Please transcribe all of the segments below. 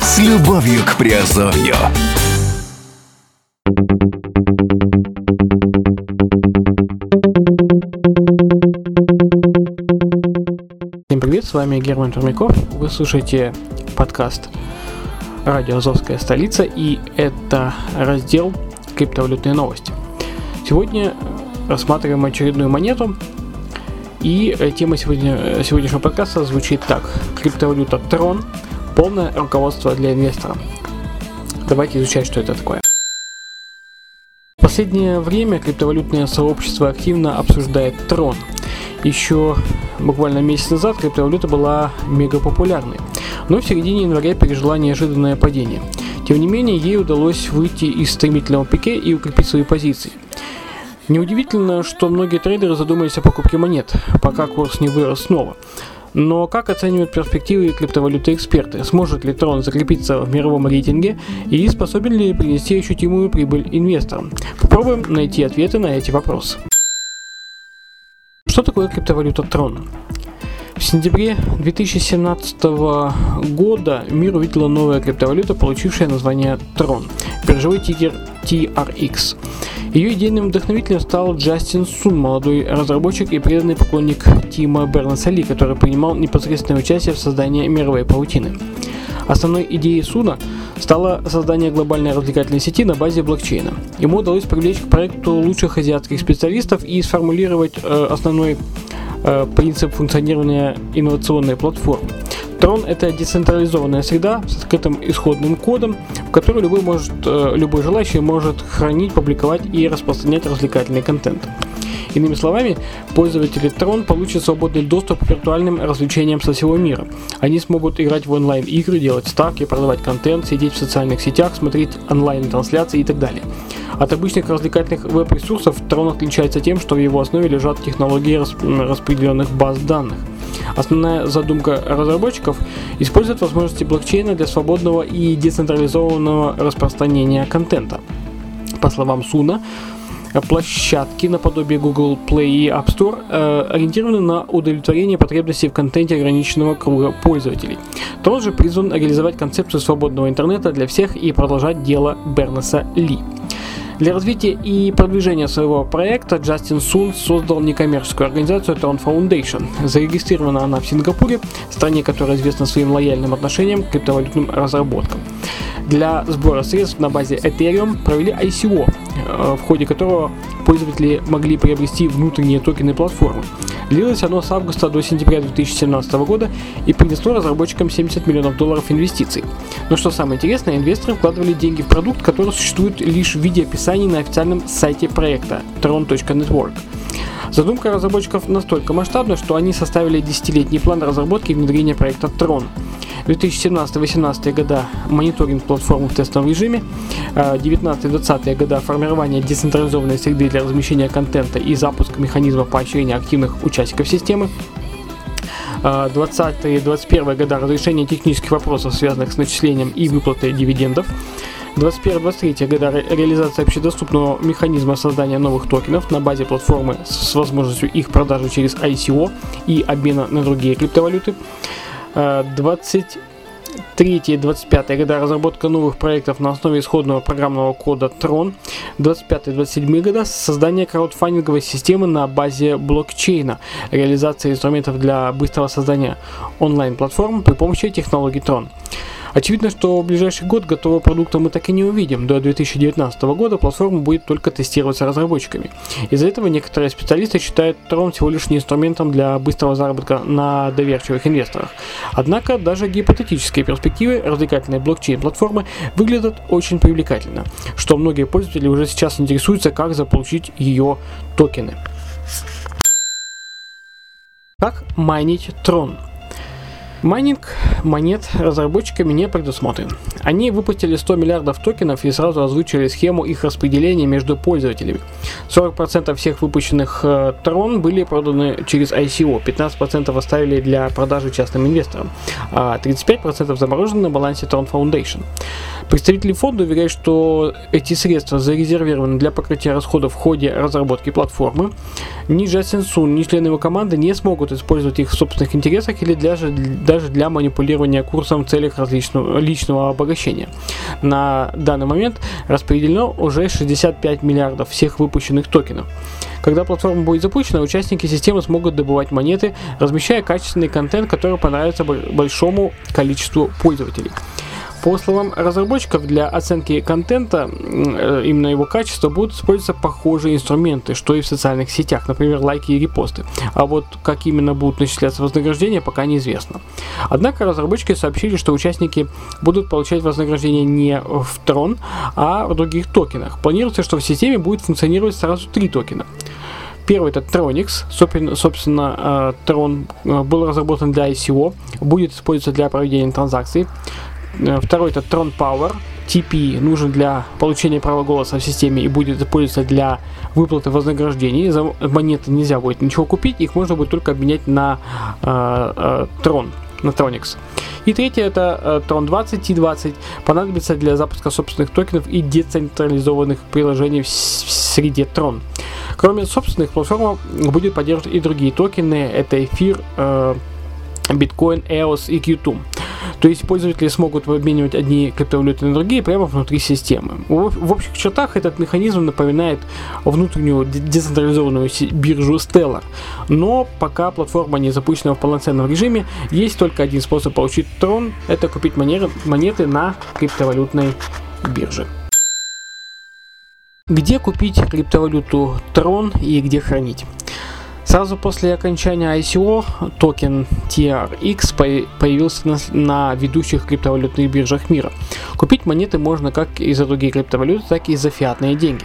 С любовью к Приазовью. Всем привет, с вами Герман Пермяков. Вы слушаете подкаст «Радио Азовская столица» и это раздел «Криптовалютные новости». Сегодня рассматриваем очередную монету и э, тема сегодня, э, сегодняшнего подкаста звучит так. Криптовалюта Tron. Полное руководство для инвестора. Давайте изучать, что это такое. В последнее время криптовалютное сообщество активно обсуждает Tron. Еще буквально месяц назад криптовалюта была мега популярной, но в середине января пережила неожиданное падение. Тем не менее, ей удалось выйти из стремительного пике и укрепить свои позиции. Неудивительно, что многие трейдеры задумались о покупке монет, пока курс не вырос снова. Но как оценивают перспективы криптовалюты эксперты? Сможет ли Трон закрепиться в мировом рейтинге и способен ли принести ощутимую прибыль инвесторам? Попробуем найти ответы на эти вопросы. Такое криптовалюта Трон? В сентябре 2017 года мир увидела новая криптовалюта, получившая название Tron, биржевой тикер TRX. Ее идейным вдохновителем стал Джастин Сун, молодой разработчик и преданный поклонник Тима Бернеса-Ли, который принимал непосредственное участие в создании мировой паутины. Основной идеей Суна стало создание глобальной развлекательной сети на базе блокчейна. Ему удалось привлечь к проекту лучших азиатских специалистов и сформулировать э, основной э, принцип функционирования инновационной платформы. Трон – это децентрализованная среда с открытым исходным кодом, в которой любой, может, э, любой желающий может хранить, публиковать и распространять развлекательный контент. Иными словами, пользователи Tron получат свободный доступ к виртуальным развлечениям со всего мира. Они смогут играть в онлайн-игры, делать ставки, продавать контент, сидеть в социальных сетях, смотреть онлайн-трансляции и так далее. От обычных развлекательных веб-ресурсов Tron отличается тем, что в его основе лежат технологии распределенных баз данных. Основная задумка разработчиков – использовать возможности блокчейна для свободного и децентрализованного распространения контента. По словам Суна, площадки наподобие Google Play и App Store э, ориентированы на удовлетворение потребностей в контенте ограниченного круга пользователей. Тот же призван реализовать концепцию свободного интернета для всех и продолжать дело Бернеса Ли. Для развития и продвижения своего проекта Джастин Сун создал некоммерческую организацию Tron Foundation. Зарегистрирована она в Сингапуре, стране, которая известна своим лояльным отношением к криптовалютным разработкам. Для сбора средств на базе Ethereum провели ICO, э, в ходе которого пользователи могли приобрести внутренние токены платформы. Длилось оно с августа до сентября 2017 года и принесло разработчикам 70 миллионов долларов инвестиций. Но что самое интересное, инвесторы вкладывали деньги в продукт, который существует лишь в виде описаний на официальном сайте проекта tron.network. Задумка разработчиков настолько масштабна, что они составили десятилетний план разработки и внедрения проекта Tron. 2017-2018 года мониторинг платформы в тестовом режиме, 19-20 года формирование децентрализованной среды для размещения контента и запуск механизма поощрения активных участников системы, 20-21 года разрешение технических вопросов, связанных с начислением и выплатой дивидендов, 21-23 года ре- реализация общедоступного механизма создания новых токенов на базе платформы с возможностью их продажи через ICO и обмена на другие криптовалюты. 23-25 года разработка новых проектов на основе исходного программного кода Tron. 25-27 года создание краудфандинговой системы на базе блокчейна. Реализация инструментов для быстрого создания онлайн-платформ при помощи технологий Tron. Очевидно, что в ближайший год готового продукта мы так и не увидим. До 2019 года платформа будет только тестироваться разработчиками. Из-за этого некоторые специалисты считают Tron всего лишь инструментом для быстрого заработка на доверчивых инвесторах. Однако даже гипотетические перспективы развлекательной блокчейн-платформы выглядят очень привлекательно, что многие пользователи уже сейчас интересуются, как заполучить ее токены. Как майнить Tron? Майнинг монет разработчиками не предусмотрен. Они выпустили 100 миллиардов токенов и сразу озвучили схему их распределения между пользователями. 40% всех выпущенных э, трон были проданы через ICO, 15% оставили для продажи частным инвесторам, а 35% заморожены на балансе Tron Foundation. Представители фонда уверяют, что эти средства зарезервированы для покрытия расходов в ходе разработки платформы. Ни Джастин Сун, ни члены его команды не смогут использовать их в собственных интересах или даже, даже для манипулирования курсом в целях различного личного обогащения. На данный момент распределено уже 65 миллиардов всех выпущенных токенов. Когда платформа будет запущена, участники системы смогут добывать монеты, размещая качественный контент, который понравится большому количеству пользователей. По словам разработчиков, для оценки контента, э, именно его качества, будут использоваться похожие инструменты, что и в социальных сетях, например, лайки и репосты. А вот как именно будут начисляться вознаграждения, пока неизвестно. Однако разработчики сообщили, что участники будут получать вознаграждение не в Tron, а в других токенах. Планируется, что в системе будет функционировать сразу три токена. Первый это Tronix, собственно, Tron э, был разработан для ICO, будет использоваться для проведения транзакций. Э, второй это Tron Power. TP нужен для получения права голоса в системе и будет использоваться для выплаты вознаграждений. За монеты нельзя будет ничего купить, их можно будет только обменять на э, э, Tron, на Tronix. И третье это э, Tron 20 T20 понадобится для запуска собственных токенов и децентрализованных приложений в, в среде Tron. Кроме собственных, платформа будет поддерживать и другие токены. Это эфир, э, биткоин, EOS и Qtum. То есть пользователи смогут обменивать одни криптовалюты на другие прямо внутри системы. В, общих чертах этот механизм напоминает внутреннюю децентрализованную биржу Stellar. Но пока платформа не запущена в полноценном режиме, есть только один способ получить трон – это купить монеты на криптовалютной бирже. Где купить криптовалюту Tron и где хранить? Сразу после окончания ICO токен TRX появился на, ведущих криптовалютных биржах мира. Купить монеты можно как и за другие криптовалюты, так и за фиатные деньги.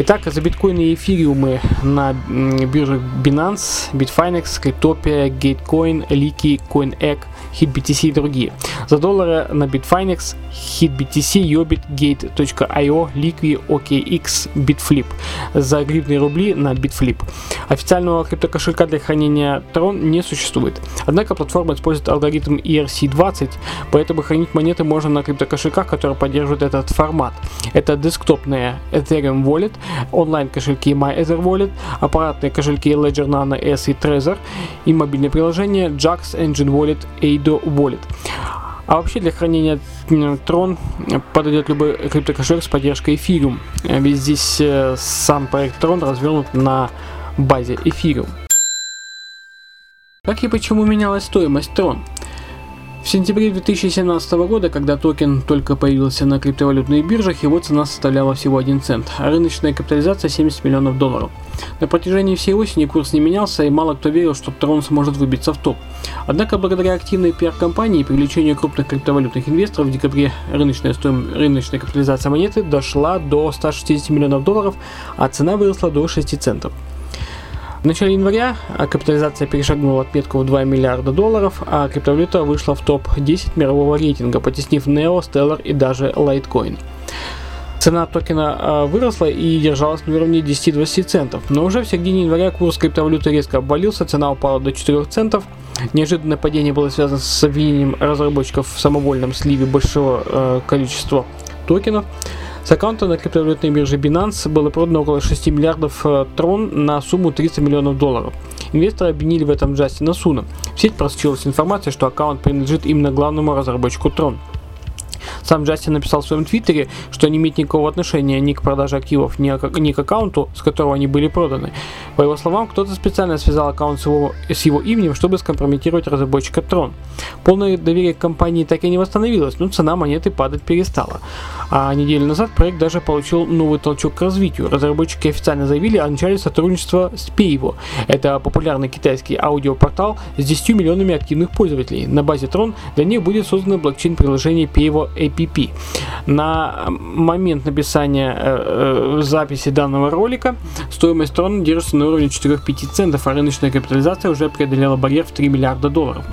Итак, за биткоины и эфириумы на биржах Binance, Bitfinex, Cryptopia, Gatecoin, Liki, CoinEgg – HitBTC и другие. За доллары на Bitfinex, HitBTC, Yobit, Gate.io, Liqui, OKX, Bitflip. За гривны рубли на Bitflip. Официального криптокошелька для хранения Tron не существует. Однако платформа использует алгоритм ERC20, поэтому хранить монеты можно на криптокошельках, которые поддерживают этот формат. Это десктопные Ethereum Wallet, онлайн-кошельки MyEtherWallet, аппаратные кошельки Ledger Nano S и Trezor и мобильное приложение Jax Engine Wallet Eido Wallet. А вообще для хранения Tron подойдет любой криптокошелек с поддержкой Ethereum, ведь здесь э, сам проект Tron развернут на базе Ethereum. Как и почему менялась стоимость Tron? В сентябре 2017 года, когда токен только появился на криптовалютных биржах, его цена составляла всего 1 цент, а рыночная капитализация 70 миллионов долларов. На протяжении всей осени курс не менялся, и мало кто верил, что Tron сможет выбиться в топ. Однако, благодаря активной пиар-компании и привлечению крупных криптовалютных инвесторов в декабре рыночная, стоим... рыночная капитализация монеты дошла до 160 миллионов долларов, а цена выросла до 6 центов. В начале января капитализация перешагнула отметку в 2 миллиарда долларов, а криптовалюта вышла в топ-10 мирового рейтинга, потеснив Neo, Stellar и даже Litecoin. Цена токена а, выросла и держалась на уровне 10-20 центов, но уже в середине января курс криптовалюты резко обвалился, цена упала до 4 центов. Неожиданное падение было связано с обвинением разработчиков в самовольном сливе большого э, количества токенов. С аккаунта на криптовалютной бирже Binance было продано около 6 миллиардов э, трон на сумму 30 миллионов долларов. Инвесторы обвинили в этом Джастина Суна. В сеть просочилась информация, что аккаунт принадлежит именно главному разработчику Tron. Сам Джастин написал в своем твиттере, что не имеет никакого отношения ни к продаже активов, ни, ни к аккаунту, с которого они были проданы. По его словам, кто-то специально связал аккаунт с его, с его именем, чтобы скомпрометировать разработчика Tron. Полное доверие к компании так и не восстановилось, но цена монеты падать перестала. А неделю назад проект даже получил новый толчок к развитию. Разработчики официально заявили о начале сотрудничества с Payvo. Это популярный китайский аудиопортал с 10 миллионами активных пользователей. На базе Tron для них будет создано блокчейн-приложение Payvo API APP. На момент написания э, э, записи данного ролика стоимость трона держится на уровне 4-5 центов, а рыночная капитализация уже преодолела барьер в 3 миллиарда долларов.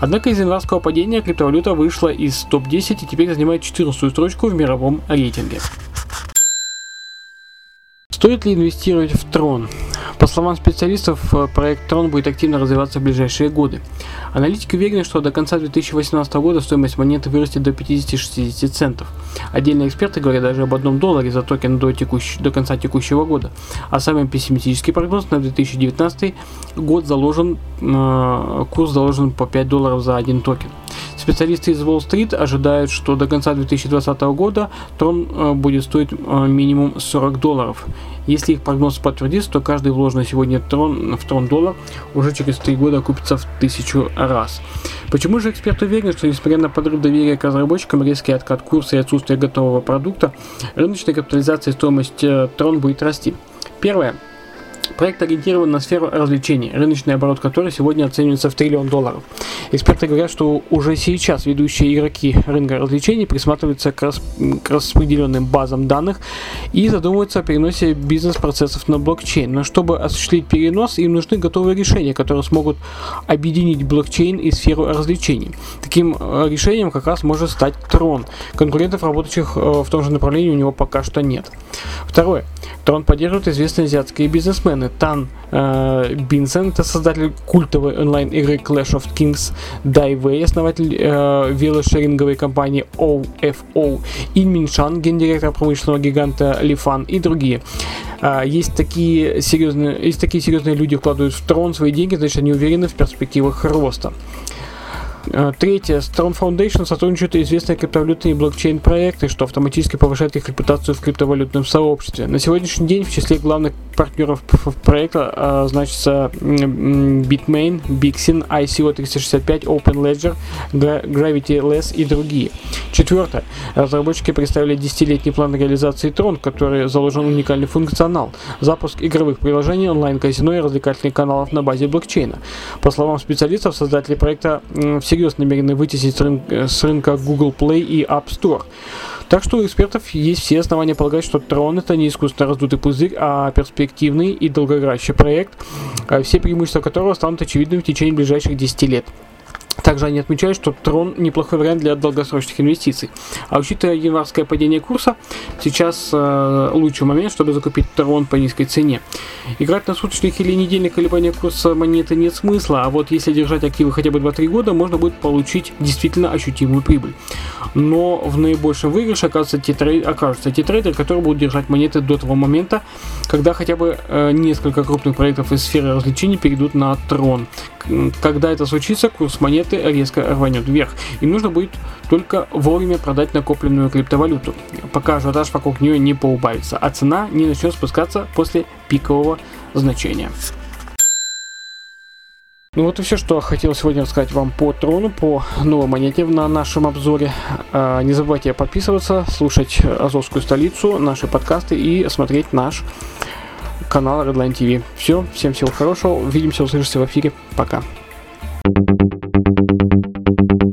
Однако из январского падения криптовалюта вышла из топ-10 и теперь занимает 14 строчку в мировом рейтинге. Стоит ли инвестировать в Tron? По словам специалистов, э, проект Tron будет активно развиваться в ближайшие годы. Аналитики уверены, что до конца 2018 года стоимость монеты вырастет до 50-60 центов. Отдельные эксперты говорят даже об одном долларе за токен до, текущ... до конца текущего года. А самый пессимистический прогноз на 2019 год заложен, э, курс заложен по 5 долларов за один токен. Специалисты из Street ожидают, что до конца 2020 года Трон э, будет стоить э, минимум 40 долларов. Если их прогноз подтвердится, то каждый вложенный сегодня трон, в трон доллар уже через 3 года окупится в тысячу раз. Почему же эксперты уверены, что несмотря на подрыв доверия к разработчикам, резкий откат курса и отсутствие готового продукта, рыночная капитализация и стоимость э, трон будет расти? Первое. Проект ориентирован на сферу развлечений, рыночный оборот которой сегодня оценивается в триллион долларов. Эксперты говорят, что уже сейчас ведущие игроки рынка развлечений присматриваются к, рас... к распределенным базам данных и задумываются о переносе бизнес-процессов на блокчейн. Но чтобы осуществить перенос, им нужны готовые решения, которые смогут объединить блокчейн и сферу развлечений. Таким э, решением как раз может стать Трон. Конкурентов, работающих э, в том же направлении, у него пока что нет. Второе. Трон поддерживают известные азиатские бизнесмены. Тан э, Бинсен, это создатель культовой онлайн-игры Clash of Kings, Дай основатель э, велошеринговой компании OFO, Ин Миншан, гендиректор промышленного гиганта Лифан и другие. Э, есть такие серьезные, есть такие серьезные люди вкладывают в трон свои деньги, значит они уверены в перспективах роста. Э, третье. Strong Foundation сотрудничают известные криптовалютные блокчейн-проекты, что автоматически повышает их репутацию в криптовалютном сообществе. На сегодняшний день в числе главных партнеров проекта а, значится Bitmain, Bixin, ICO365, OpenLedger, Gravity Less и другие. Четвертое. Разработчики представили 10-летний план реализации Tron, который заложен уникальный функционал, запуск игровых приложений, онлайн-казино и развлекательных каналов на базе блокчейна. По словам специалистов, создатели проекта всерьез намерены вытеснить с рынка, с рынка Google Play и App Store. Так что у экспертов есть все основания полагать, что Tron это не искусственно раздутый пузырь, а перспективный и долгоиграющий проект, а все преимущества которого станут очевидными в течение ближайших 10 лет. Также они отмечают, что Трон неплохой вариант для долгосрочных инвестиций. А учитывая январское падение курса, сейчас э, лучший момент, чтобы закупить Трон по низкой цене. Играть на суточных или недельных колебаниях курса монеты нет смысла, а вот если держать активы хотя бы 2-3 года, можно будет получить действительно ощутимую прибыль. Но в наибольшем выигрыше окажутся те, трей... окажутся те трейдеры, которые будут держать монеты до того момента, когда хотя бы э, несколько крупных проектов из сферы развлечений перейдут на Трон. Когда это случится, курс монеты резко рванет вверх. Им нужно будет только вовремя продать накопленную криптовалюту, пока ажиотаж вокруг нее не поубавится, а цена не начнет спускаться после пикового значения. Ну вот и все, что хотел сегодня рассказать вам по трону, по новой монете на нашем обзоре. А, не забывайте подписываться, слушать Азовскую столицу, наши подкасты и смотреть наш канал Redline TV. Все, всем всего хорошего, увидимся, услышимся в эфире, пока. thank you